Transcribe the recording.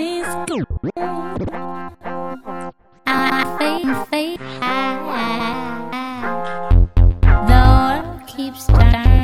is good. I feel, feel high. The world keeps turning.